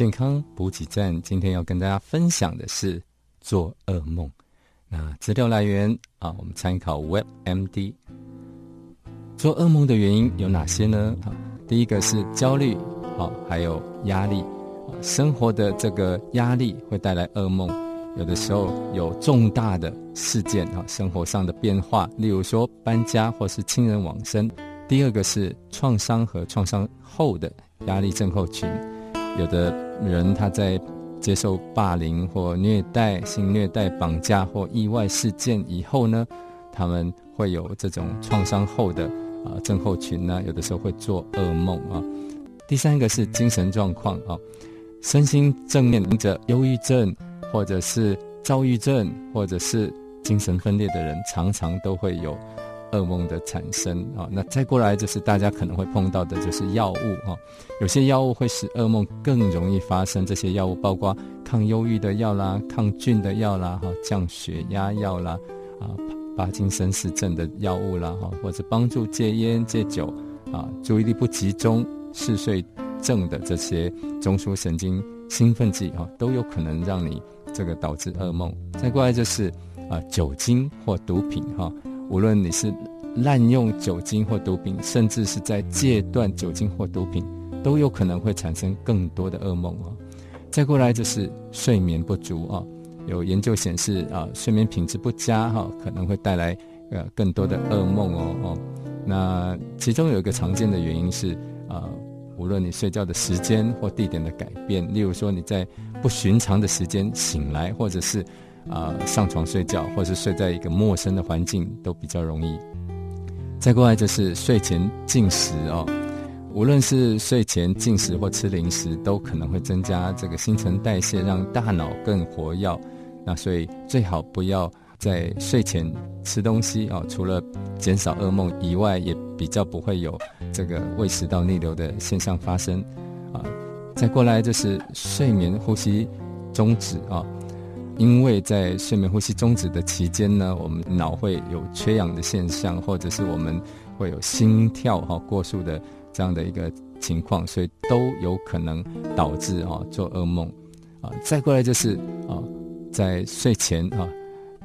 健康补给站，今天要跟大家分享的是做噩梦。那资料来源啊，我们参考 WebMD。做噩梦的原因有哪些呢？啊，第一个是焦虑，好，还有压力，生活的这个压力会带来噩梦。有的时候有重大的事件啊，生活上的变化，例如说搬家或是亲人往生。第二个是创伤和创伤后的压力症候群。有的人他在接受霸凌或虐待、性虐待、绑架或意外事件以后呢，他们会有这种创伤后的啊症候群呢，有的时候会做噩梦啊。第三个是精神状况啊，身心正面临着忧郁症或者是躁郁症或者是精神分裂的人，常常都会有。噩梦的产生啊，那再过来就是大家可能会碰到的，就是药物啊。有些药物会使噩梦更容易发生。这些药物包括抗忧郁的药啦、抗菌的药啦、哈降血压药啦、啊帕金森氏症的药物啦、哈或者帮助戒烟戒酒啊、注意力不集中、嗜睡症的这些中枢神经兴奋剂啊，都有可能让你这个导致噩梦。再过来就是啊酒精或毒品哈。无论你是滥用酒精或毒品，甚至是在戒断酒精或毒品，都有可能会产生更多的噩梦哦。再过来就是睡眠不足啊，有研究显示啊，睡眠品质不佳哈，可能会带来呃更多的噩梦哦哦。那其中有一个常见的原因是啊，无论你睡觉的时间或地点的改变，例如说你在不寻常的时间醒来，或者是。啊，上床睡觉，或是睡在一个陌生的环境，都比较容易。再过来就是睡前进食哦，无论是睡前进食或吃零食，都可能会增加这个新陈代谢，让大脑更活跃。那所以最好不要在睡前吃东西哦，除了减少噩梦以外，也比较不会有这个胃食道逆流的现象发生。啊，再过来就是睡眠呼吸终止啊。因为在睡眠呼吸终止的期间呢，我们脑会有缺氧的现象，或者是我们会有心跳哈过速的这样的一个情况，所以都有可能导致啊做噩梦啊。再过来就是啊，在睡前啊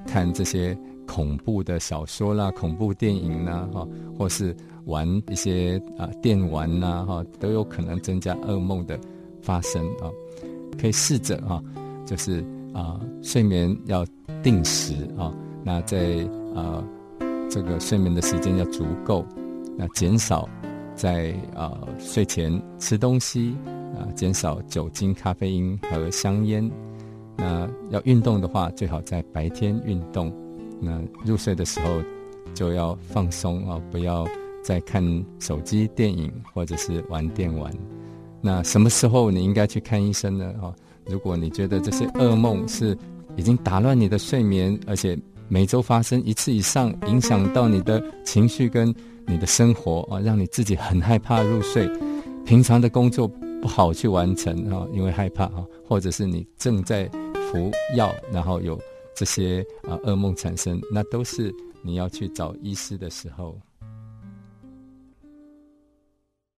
看这些恐怖的小说啦、恐怖电影啦哈，或是玩一些啊电玩呐哈，都有可能增加噩梦的发生啊。可以试着啊，就是。啊，睡眠要定时啊，那在啊这个睡眠的时间要足够，那减少在啊睡前吃东西啊，减少酒精、咖啡因和香烟。那要运动的话，最好在白天运动。那入睡的时候就要放松啊，不要再看手机、电影或者是玩电玩。那什么时候你应该去看医生呢？啊？如果你觉得这些噩梦是已经打乱你的睡眠，而且每周发生一次以上，影响到你的情绪跟你的生活啊，让你自己很害怕入睡，平常的工作不好去完成啊，因为害怕啊，或者是你正在服药，然后有这些啊噩梦产生，那都是你要去找医师的时候。